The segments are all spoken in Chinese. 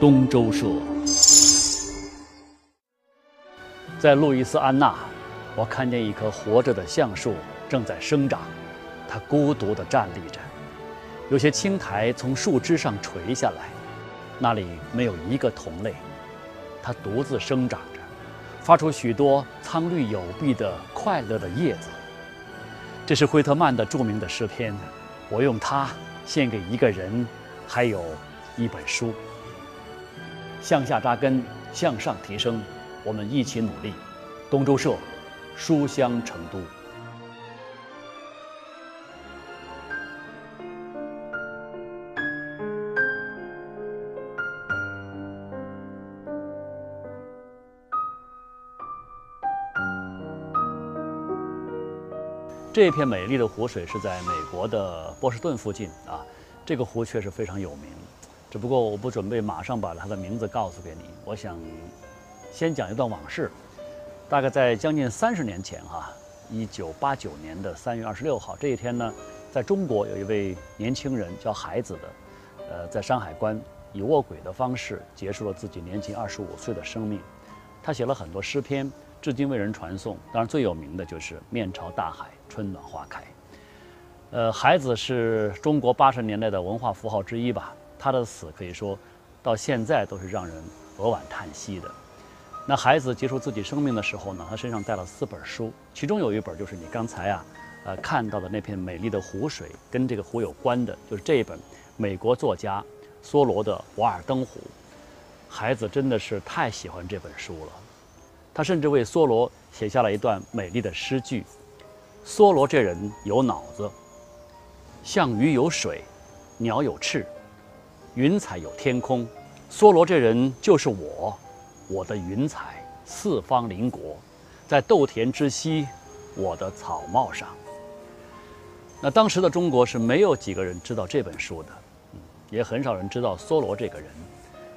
东周社。在路易斯安那，我看见一棵活着的橡树正在生长，它孤独地站立着，有些青苔从树枝上垂下来，那里没有一个同类，它独自生长着，发出许多苍绿有碧的快乐的叶子。这是惠特曼的著名的诗篇，我用它献给一个人，还有一本书。向下扎根，向上提升，我们一起努力。东周社，书香成都。这片美丽的湖水是在美国的波士顿附近啊，这个湖确实非常有名，只不过我不准备马上把他的名字告诉给你，我想先讲一段往事。大概在将近三十年前哈，一九八九年的三月二十六号这一天呢，在中国有一位年轻人叫海子的，呃，在山海关以卧轨的方式结束了自己年仅二十五岁的生命。他写了很多诗篇。至今为人传颂，当然最有名的就是“面朝大海，春暖花开”。呃，孩子是中国八十年代的文化符号之一吧？他的死可以说，到现在都是让人扼腕叹息的。那孩子结束自己生命的时候呢，他身上带了四本书，其中有一本就是你刚才啊，呃看到的那片美丽的湖水，跟这个湖有关的，就是这一本美国作家梭罗的《瓦尔登湖》。孩子真的是太喜欢这本书了。他甚至为梭罗写下了一段美丽的诗句：“梭罗这人有脑子，像鱼有水，鸟有翅，云彩有天空。梭罗这人就是我，我的云彩四方邻国，在豆田之西，我的草帽上。”那当时的中国是没有几个人知道这本书的，也很少人知道梭罗这个人。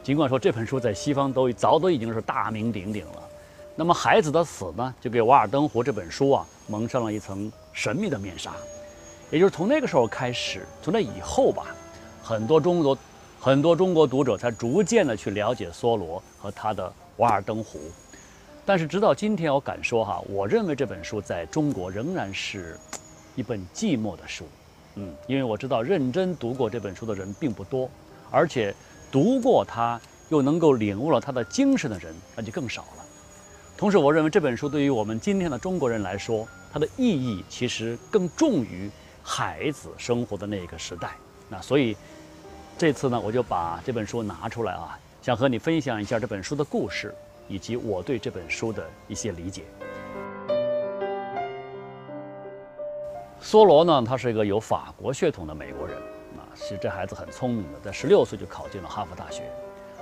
尽管说这本书在西方都早都已经是大名鼎鼎了。那么孩子的死呢，就给《瓦尔登湖》这本书啊蒙上了一层神秘的面纱。也就是从那个时候开始，从那以后吧，很多中国很多中国读者才逐渐的去了解梭罗和他的《瓦尔登湖》。但是直到今天，我敢说哈，我认为这本书在中国仍然是一本寂寞的书。嗯，因为我知道认真读过这本书的人并不多，而且读过它又能够领悟了他的精神的人那就更少了。同时，我认为这本书对于我们今天的中国人来说，它的意义其实更重于孩子生活的那个时代。那所以，这次呢，我就把这本书拿出来啊，想和你分享一下这本书的故事，以及我对这本书的一些理解。梭罗呢，他是一个有法国血统的美国人啊，其实这孩子很聪明的，在十六岁就考进了哈佛大学，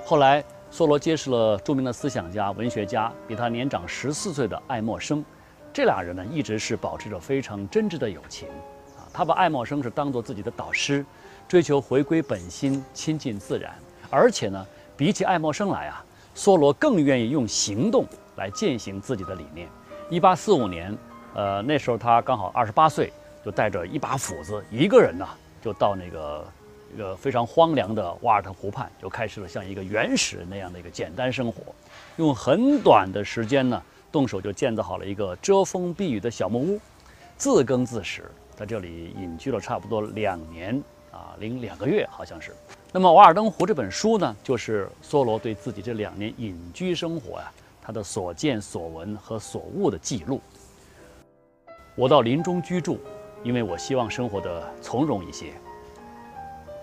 后来。梭罗结识了著名的思想家、文学家，比他年长十四岁的爱默生。这俩人呢，一直是保持着非常真挚的友情。他把爱默生是当做自己的导师，追求回归本心、亲近自然。而且呢，比起爱默生来啊，梭罗更愿意用行动来践行自己的理念。一八四五年，呃，那时候他刚好二十八岁，就带着一把斧子，一个人呢，就到那个。一个非常荒凉的瓦尔特湖畔，就开始了像一个原始那样的一个简单生活，用很短的时间呢，动手就建造好了一个遮风避雨的小木屋，自耕自食，在这里隐居了差不多两年啊零两个月，好像是。那么《瓦尔登湖》这本书呢，就是梭罗对自己这两年隐居生活呀，他的所见所闻和所悟的记录。我到林中居住，因为我希望生活的从容一些。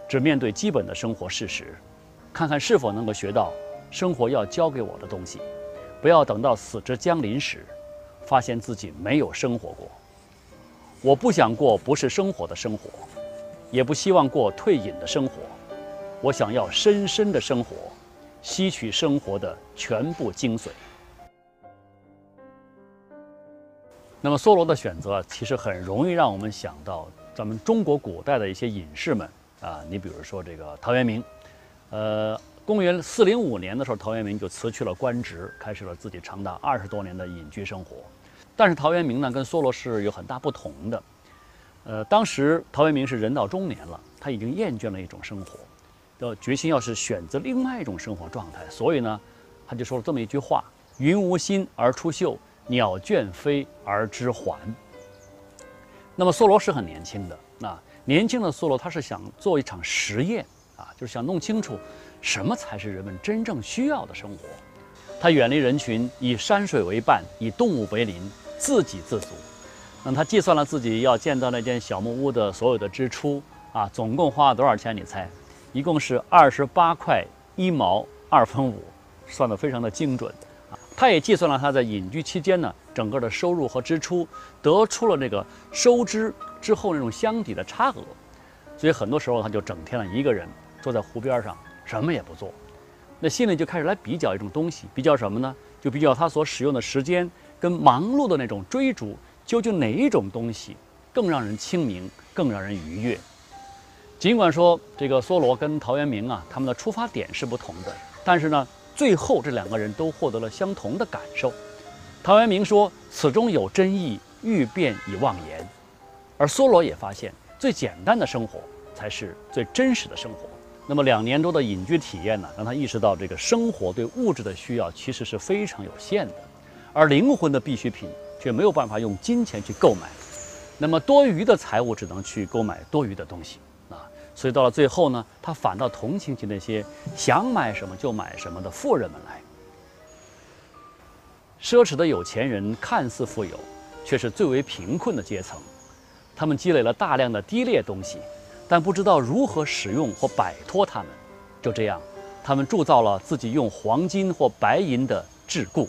只面对基本的生活事实，看看是否能够学到生活要教给我的东西。不要等到死之将临时，发现自己没有生活过。我不想过不是生活的生活，也不希望过退隐的生活。我想要深深的生活，吸取生活的全部精髓。那么，梭罗的选择其实很容易让我们想到咱们中国古代的一些隐士们。啊，你比如说这个陶渊明，呃，公元四零五年的时候，陶渊明就辞去了官职，开始了自己长达二十多年的隐居生活。但是陶渊明呢，跟梭罗是有很大不同的。呃，当时陶渊明是人到中年了，他已经厌倦了一种生活，的决心要是选择另外一种生活状态，所以呢，他就说了这么一句话：“云无心而出岫，鸟倦飞而知还。”那么梭罗是很年轻的，那年轻的梭罗他是想做一场实验啊，就是想弄清楚什么才是人们真正需要的生活。他远离人群，以山水为伴，以动物为邻，自给自足。那他计算了自己要建造那间小木屋的所有的支出啊，总共花了多少钱？你猜？一共是二十八块一毛二分五，算得非常的精准啊。他也计算了他在隐居期间呢。整个的收入和支出得出了那个收支之后那种相抵的差额，所以很多时候他就整天的一个人坐在湖边上什么也不做，那心里就开始来比较一种东西，比较什么呢？就比较他所使用的时间跟忙碌的那种追逐，究竟哪一种东西更让人清明，更让人愉悦？尽管说这个梭罗跟陶渊明啊，他们的出发点是不同的，但是呢，最后这两个人都获得了相同的感受。陶渊明说：“此中有真意，欲辨已忘言。”而梭罗也发现，最简单的生活才是最真实的生活。那么两年多的隐居体验呢，让他意识到这个生活对物质的需要其实是非常有限的，而灵魂的必需品却没有办法用金钱去购买。那么多余的财物只能去购买多余的东西啊！所以到了最后呢，他反倒同情起那些想买什么就买什么的富人们来。奢侈的有钱人看似富有，却是最为贫困的阶层。他们积累了大量的低劣东西，但不知道如何使用或摆脱它们。就这样，他们铸造了自己用黄金或白银的桎梏。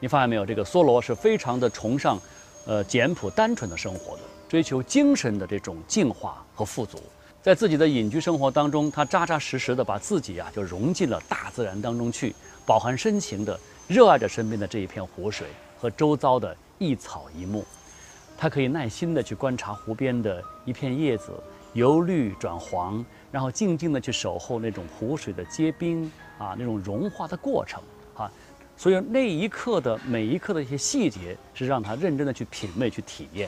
你发现没有？这个梭罗是非常的崇尚，呃，简朴单纯的生活的，追求精神的这种净化和富足。在自己的隐居生活当中，他扎扎实实的把自己啊就融进了大自然当中去，饱含深情的热爱着身边的这一片湖水和周遭的一草一木。他可以耐心的去观察湖边的一片叶子由绿转黄，然后静静的去守候那种湖水的结冰啊那种融化的过程啊。所以那一刻的每一刻的一些细节，是让他认真的去品味去体验。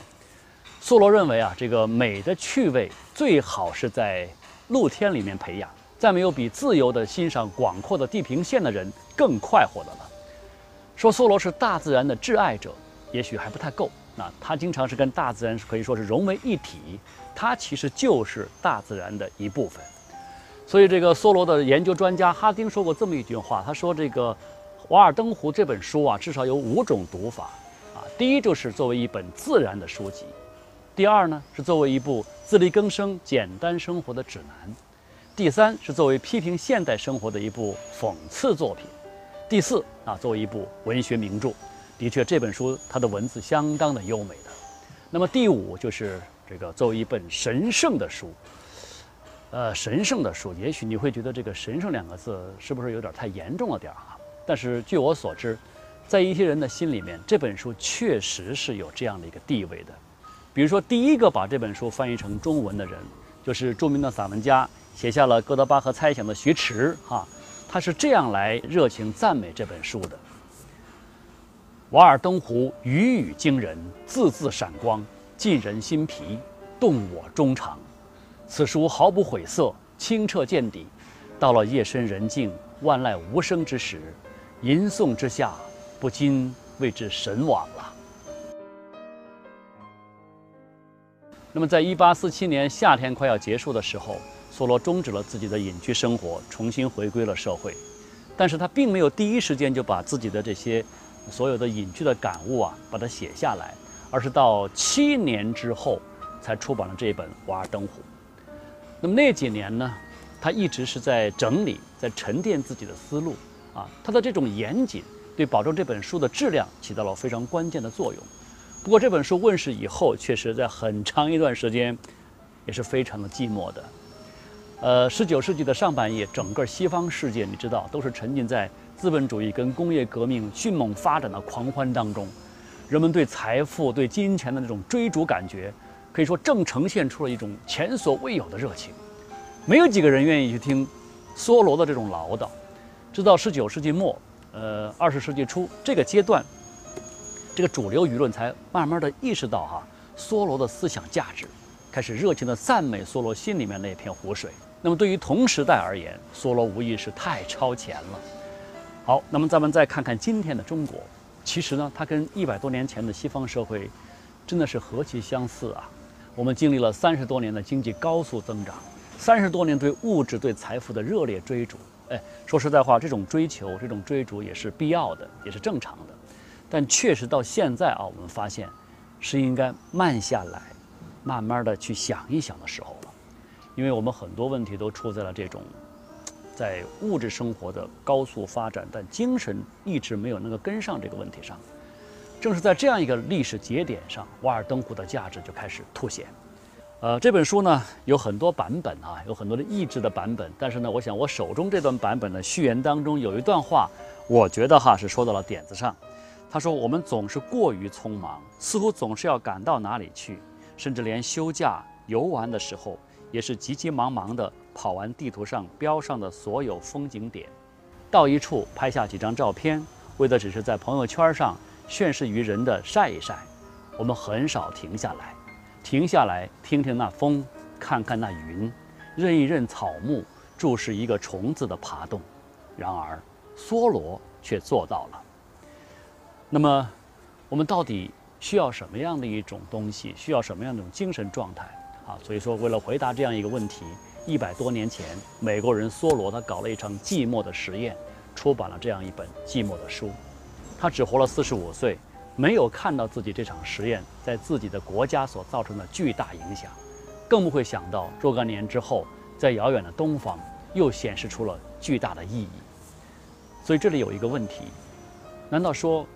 梭罗认为啊，这个美的趣味最好是在露天里面培养，再没有比自由的欣赏广阔的地平线的人更快活的了。说梭罗是大自然的挚爱者，也许还不太够。那他经常是跟大自然可以说是融为一体，他其实就是大自然的一部分。所以这个梭罗的研究专家哈丁说过这么一句话，他说这个《瓦尔登湖》这本书啊，至少有五种读法啊。第一就是作为一本自然的书籍。第二呢，是作为一部自力更生、简单生活的指南；第三是作为批评现代生活的一部讽刺作品；第四啊，作为一部文学名著。的确，这本书它的文字相当的优美的。那么第五就是这个作为一本神圣的书，呃，神圣的书，也许你会觉得这个“神圣”两个字是不是有点太严重了点儿啊？但是据我所知，在一些人的心里面，这本书确实是有这样的一个地位的。比如说，第一个把这本书翻译成中文的人，就是著名的散文家，写下了《哥德巴赫猜想》的徐迟。哈，他是这样来热情赞美这本书的：“瓦尔登湖语语惊人，字字闪光，沁人心脾，动我衷肠。此书毫不晦涩，清澈见底。到了夜深人静、万籁无声之时，吟诵之下，不禁为之神往了。”那么，在一八四七年夏天快要结束的时候，梭罗终止了自己的隐居生活，重新回归了社会。但是他并没有第一时间就把自己的这些所有的隐居的感悟啊，把它写下来，而是到七年之后才出版了这本《瓦尔登湖》。那么那几年呢，他一直是在整理、在沉淀自己的思路啊。他的这种严谨，对保证这本书的质量起到了非常关键的作用。不过这本书问世以后，确实在很长一段时间，也是非常的寂寞的。呃，十九世纪的上半叶，整个西方世界，你知道，都是沉浸在资本主义跟工业革命迅猛发展的狂欢当中，人们对财富、对金钱的那种追逐感觉，可以说正呈现出了一种前所未有的热情。没有几个人愿意去听梭罗的这种唠叨。直到十九世纪末，呃，二十世纪初这个阶段。这个主流舆论才慢慢的意识到哈，梭罗的思想价值，开始热情地赞美梭罗心里面那片湖水。那么对于同时代而言，梭罗无疑是太超前了。好，那么咱们再看看今天的中国，其实呢，它跟一百多年前的西方社会真的是何其相似啊！我们经历了三十多年的经济高速增长，三十多年对物质、对财富的热烈追逐。哎，说实在话，这种追求、这种追逐也是必要的，也是正常的。但确实到现在啊，我们发现是应该慢下来，慢慢的去想一想的时候了，因为我们很多问题都出在了这种。在物质生活的高速发展，但精神一直没有能够跟上这个问题上。正是在这样一个历史节点上，《瓦尔登湖》的价值就开始凸显。呃，这本书呢有很多版本啊，有很多的译制的版本。但是呢，我想我手中这段版本的序言当中有一段话，我觉得哈是说到了点子上。他说：“我们总是过于匆忙，似乎总是要赶到哪里去，甚至连休假游玩的时候。”也是急急忙忙地跑完地图上标上的所有风景点，到一处拍下几张照片，为的只是在朋友圈上炫示于人的晒一晒。我们很少停下来，停下来听听那风，看看那云，认一认草木，注视一个虫子的爬动。然而，梭罗却做到了。那么，我们到底需要什么样的一种东西？需要什么样的一种精神状态？啊，所以说，为了回答这样一个问题，一百多年前，美国人梭罗他搞了一场寂寞的实验，出版了这样一本寂寞的书。他只活了四十五岁，没有看到自己这场实验在自己的国家所造成的巨大影响，更不会想到若干年之后，在遥远的东方又显示出了巨大的意义。所以这里有一个问题：难道说，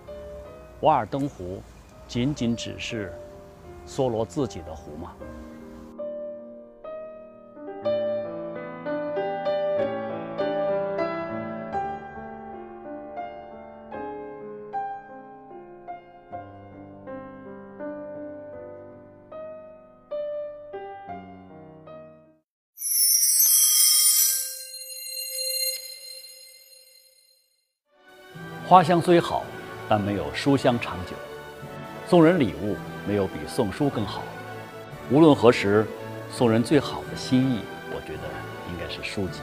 瓦尔登湖仅仅只是梭罗自己的湖吗？花香虽好，但没有书香长久。送人礼物没有比送书更好。无论何时，送人最好的心意，我觉得应该是书籍。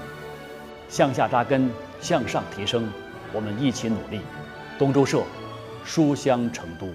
向下扎根，向上提升，我们一起努力。东周社，书香成都。